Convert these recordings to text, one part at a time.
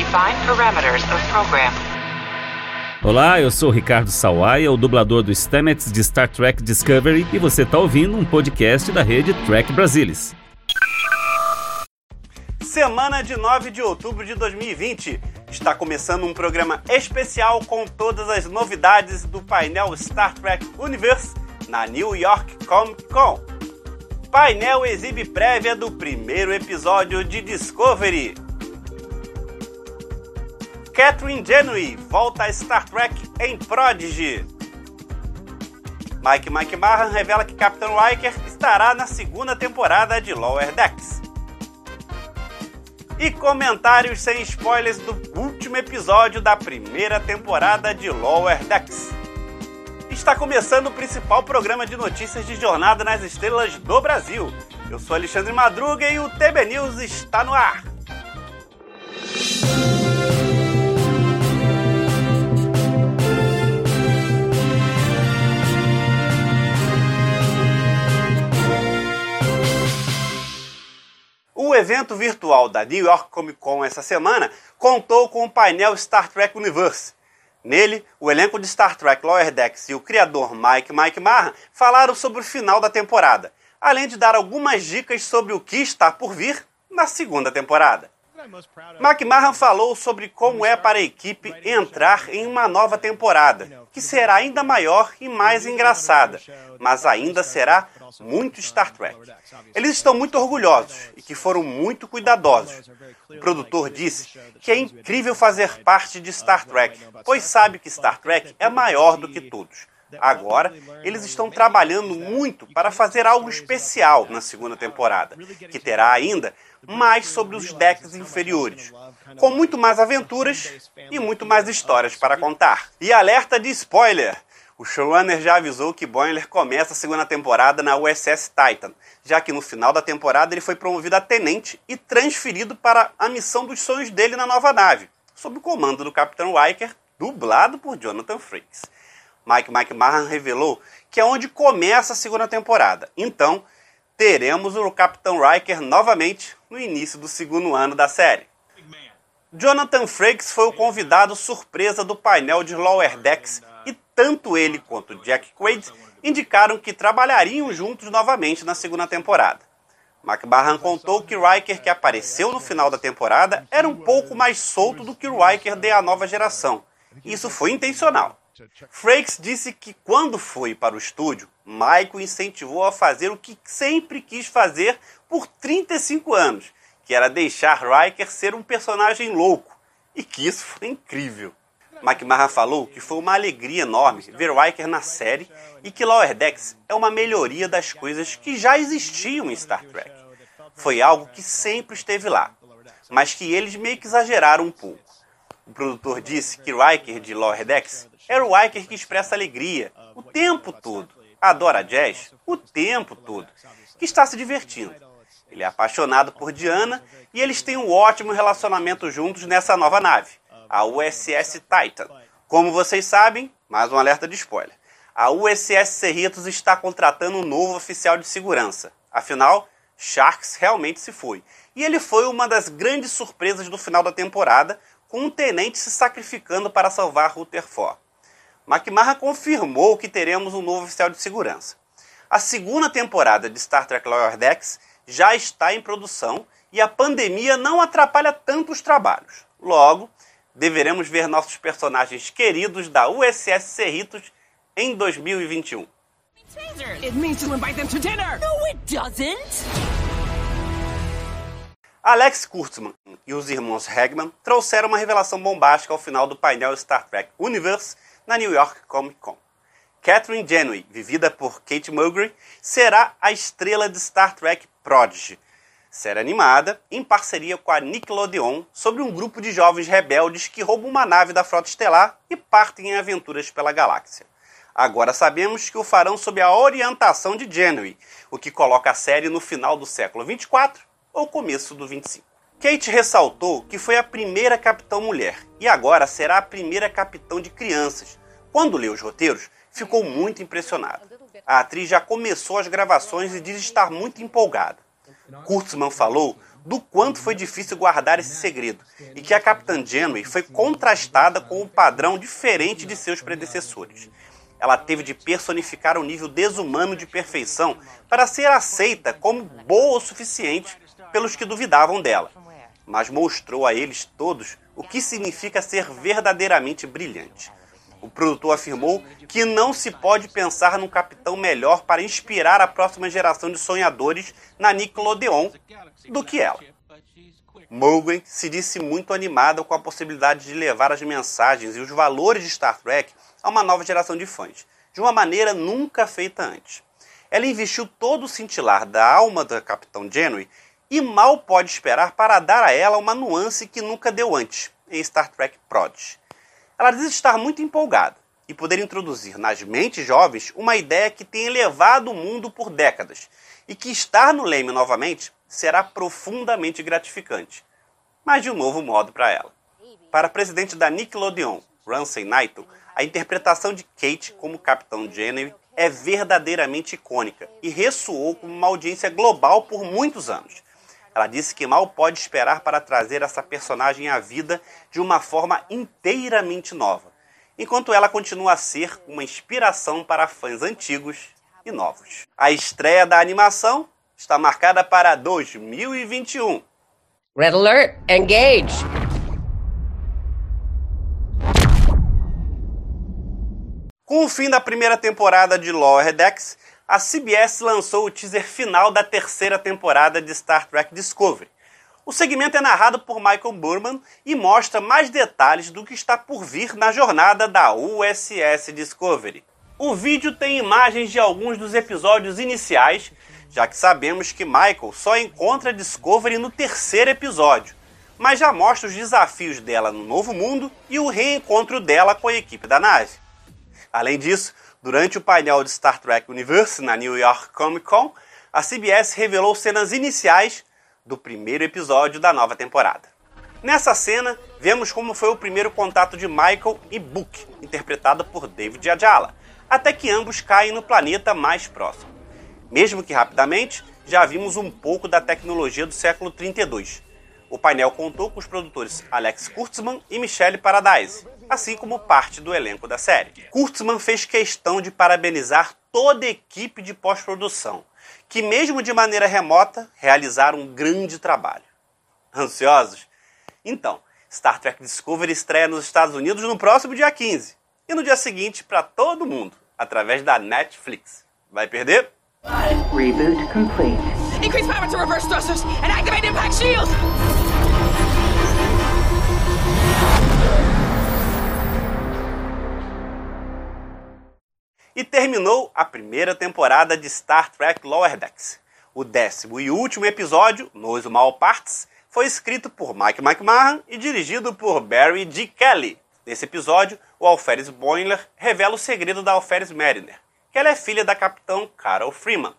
Define parameters of program. Olá, eu sou Ricardo Sawaia, o dublador do Stamets de Star Trek Discovery, e você está ouvindo um podcast da rede Trek Brasilis. Semana de 9 de outubro de 2020. Está começando um programa especial com todas as novidades do painel Star Trek Universe na New York Comic Con. Painel exibe prévia do primeiro episódio de Discovery. Catherine Janeway volta a Star Trek em Prodigy. Mike Mike Mahan revela que Capitão Riker estará na segunda temporada de Lower Decks. E comentários sem spoilers do último episódio da primeira temporada de Lower Decks. Está começando o principal programa de notícias de Jornada nas Estrelas do Brasil. Eu sou Alexandre Madruga e o TB News está no ar. Evento virtual da New York Comic Con essa semana contou com o painel Star Trek Universe. Nele, o elenco de Star Trek Lower Decks e o criador Mike Mike Mahan falaram sobre o final da temporada, além de dar algumas dicas sobre o que está por vir na segunda temporada. McMahon falou sobre como é para a equipe entrar em uma nova temporada, que será ainda maior e mais engraçada, mas ainda será muito Star Trek. Eles estão muito orgulhosos e que foram muito cuidadosos. O produtor disse que é incrível fazer parte de Star Trek, pois sabe que Star Trek é maior do que todos. Agora, eles estão trabalhando muito para fazer algo especial na segunda temporada, que terá ainda mais sobre os decks inferiores, com muito mais aventuras e muito mais histórias para contar. E alerta de spoiler! O showrunner já avisou que Boimler começa a segunda temporada na USS Titan, já que no final da temporada ele foi promovido a tenente e transferido para a missão dos sonhos dele na nova nave, sob o comando do Capitão Riker, dublado por Jonathan Frakes. Mike Mike Mahan revelou que é onde começa a segunda temporada. Então, teremos o Capitão Riker novamente no início do segundo ano da série. Jonathan Frakes foi o convidado surpresa do painel de Lower Decks e tanto ele quanto Jack Quaid indicaram que trabalhariam juntos novamente na segunda temporada. McMahon contou que Riker, que apareceu no final da temporada, era um pouco mais solto do que o Riker da nova geração. Isso foi intencional. Frakes disse que quando foi para o estúdio, Michael incentivou a fazer o que sempre quis fazer por 35 anos, que era deixar Riker ser um personagem louco, e que isso foi incrível. McMahon falou que foi uma alegria enorme ver Riker na série e que Lower Decks é uma melhoria das coisas que já existiam em Star Trek. Foi algo que sempre esteve lá, mas que eles meio que exageraram um pouco. O produtor disse que Riker de Lower Decks era o Riker que expressa alegria o tempo todo, adora jazz o tempo todo, que está se divertindo. Ele é apaixonado por Diana e eles têm um ótimo relacionamento juntos nessa nova nave, a USS Titan. Como vocês sabem, mais um alerta de spoiler. A USS Cerritos está contratando um novo oficial de segurança. Afinal, Sharks realmente se foi. E ele foi uma das grandes surpresas do final da temporada, com um tenente se sacrificando para salvar Rutherford. McMahon confirmou que teremos um novo oficial de segurança. A segunda temporada de Star Trek Lower Decks já está em produção e a pandemia não atrapalha tanto os trabalhos. Logo, deveremos ver nossos personagens queridos da USS Cerritos em 2021. It means to invite them to dinner. No, it doesn't. Alex Kurtzman e os irmãos Hagman trouxeram uma revelação bombástica ao final do painel Star Trek Universe na New York Comic Con. Catherine Janeway, vivida por Kate Mulgrew, será a estrela de Star Trek Prodigy, série animada em parceria com a Nickelodeon sobre um grupo de jovens rebeldes que roubam uma nave da frota estelar e partem em aventuras pela galáxia. Agora sabemos que o farão sob a orientação de Janeway, o que coloca a série no final do século 24 ou começo do 25. Kate ressaltou que foi a primeira capitão mulher e agora será a primeira capitão de crianças. Quando leu os roteiros, ficou muito impressionada. A atriz já começou as gravações e diz estar muito empolgada. Kurtzman falou do quanto foi difícil guardar esse segredo e que a Capitã Janeway foi contrastada com um padrão diferente de seus predecessores. Ela teve de personificar um nível desumano de perfeição para ser aceita como boa o suficiente pelos que duvidavam dela, mas mostrou a eles todos o que significa ser verdadeiramente brilhante. O produtor afirmou que não se pode pensar num capitão melhor para inspirar a próxima geração de sonhadores na Nickelodeon do que ela. Morgan se disse muito animada com a possibilidade de levar as mensagens e os valores de Star Trek a uma nova geração de fãs, de uma maneira nunca feita antes. Ela investiu todo o cintilar da alma da Capitão Janeway e mal pode esperar para dar a ela uma nuance que nunca deu antes em Star Trek Prodigy. Ela diz estar muito empolgada e poder introduzir nas mentes jovens uma ideia que tem elevado o mundo por décadas e que estar no Leme novamente será profundamente gratificante, mas de um novo modo para ela. Para a presidente da Nickelodeon, Ramsey Naito, a interpretação de Kate como Capitão Janeway é verdadeiramente icônica e ressoou com uma audiência global por muitos anos. Ela disse que mal pode esperar para trazer essa personagem à vida de uma forma inteiramente nova, enquanto ela continua a ser uma inspiração para fãs antigos e novos. A estreia da animação está marcada para 2021. Red alert, engage! Com o fim da primeira temporada de Lower Decks, a CBS lançou o teaser final da terceira temporada de Star Trek Discovery. O segmento é narrado por Michael Burman e mostra mais detalhes do que está por vir na jornada da USS Discovery. O vídeo tem imagens de alguns dos episódios iniciais, já que sabemos que Michael só encontra Discovery no terceiro episódio, mas já mostra os desafios dela no novo mundo e o reencontro dela com a equipe da nave. Além disso, Durante o painel de Star Trek Universe na New York Comic Con, a CBS revelou cenas iniciais do primeiro episódio da nova temporada. Nessa cena, vemos como foi o primeiro contato de Michael e Book, interpretado por David Ajala, até que ambos caem no planeta mais próximo. Mesmo que rapidamente, já vimos um pouco da tecnologia do século 32. O painel contou com os produtores Alex Kurtzman e Michelle Paradise, assim como parte do elenco da série. Kurtzman fez questão de parabenizar toda a equipe de pós-produção, que, mesmo de maneira remota, realizaram um grande trabalho. Ansiosos? Então, Star Trek Discovery estreia nos Estados Unidos no próximo dia 15 e no dia seguinte para todo mundo, através da Netflix. Vai perder? Reboot complete. Increase power to reverse thrusters and activate impact shield! E terminou a primeira temporada de Star Trek Lower Decks. O décimo e último episódio, Nos Mal Parts, foi escrito por Mike McMahon e dirigido por Barry G. Kelly. Nesse episódio, o Alferes Boimler revela o segredo da Alferes Mariner, que ela é filha da capitã Carol Freeman,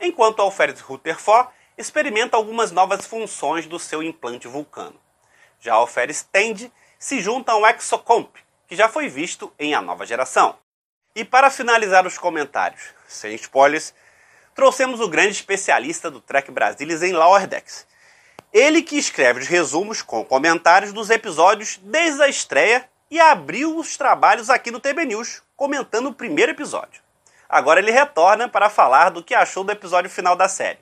enquanto Alferes Rutherford experimenta algumas novas funções do seu implante vulcano. Já Alferes Tende se junta ao Exocomp, que já foi visto em A Nova Geração. E para finalizar os comentários, sem spoilers, trouxemos o grande especialista do Trek Brasilis em Lower Decks. Ele que escreve os resumos com comentários dos episódios desde a estreia e abriu os trabalhos aqui no TB News, comentando o primeiro episódio. Agora ele retorna para falar do que achou do episódio final da série.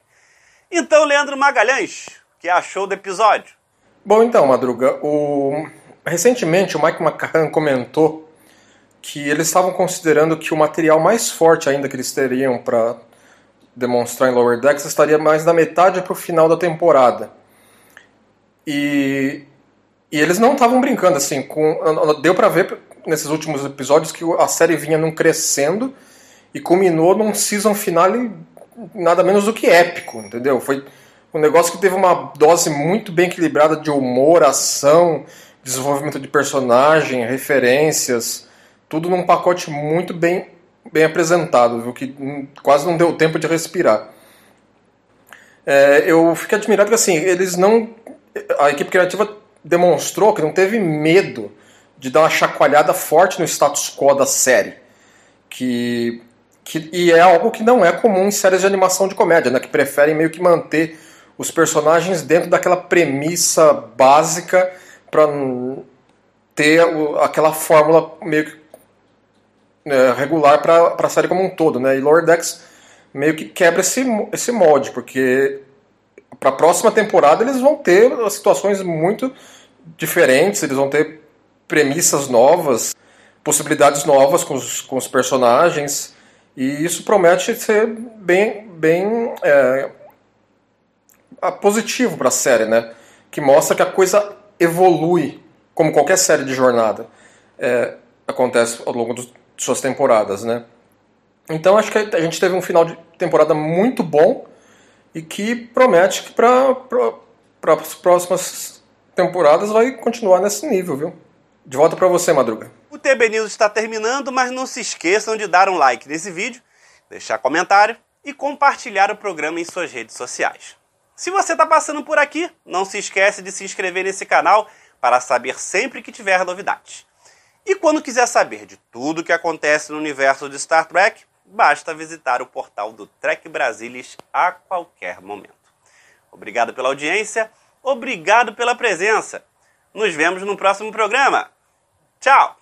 Então, Leandro Magalhães, o que achou do episódio? Bom, então, Madruga, o... recentemente o Mike McCann comentou que eles estavam considerando que o material mais forte ainda que eles teriam para demonstrar em Lower Decks estaria mais da metade para o final da temporada. E, e eles não estavam brincando assim, com, deu para ver nesses últimos episódios que a série vinha num crescendo e culminou num season finale nada menos do que épico, entendeu? Foi um negócio que teve uma dose muito bem equilibrada de humor, ação, desenvolvimento de personagem, referências, tudo num pacote muito bem, bem apresentado, viu? que quase não deu tempo de respirar. É, eu fiquei admirado que assim, eles não. A equipe criativa demonstrou que não teve medo de dar uma chacoalhada forte no status quo da série. Que, que, e é algo que não é comum em séries de animação de comédia, né, que preferem meio que manter os personagens dentro daquela premissa básica para ter aquela fórmula meio que é, regular para a série como um todo, né? E Lower Decks meio que quebra esse, esse molde, porque para a próxima temporada eles vão ter situações muito diferentes, eles vão ter premissas novas, possibilidades novas com os, com os personagens, e isso promete ser bem, bem é, positivo para a série, né? Que mostra que a coisa evolui, como qualquer série de jornada é, acontece ao longo de suas temporadas, né? Então acho que a gente teve um final de temporada muito bom e que promete que para as próximas temporadas vai continuar nesse nível, viu? De volta para você, Madruga. O TB News está terminando, mas não se esqueçam de dar um like nesse vídeo, deixar comentário e compartilhar o programa em suas redes sociais. Se você está passando por aqui, não se esquece de se inscrever nesse canal para saber sempre que tiver novidades. E quando quiser saber de tudo o que acontece no universo de Star Trek, basta visitar o portal do Trek Brasilis a qualquer momento. Obrigado pela audiência, obrigado pela presença. Nos vemos no próximo programa. Tchau!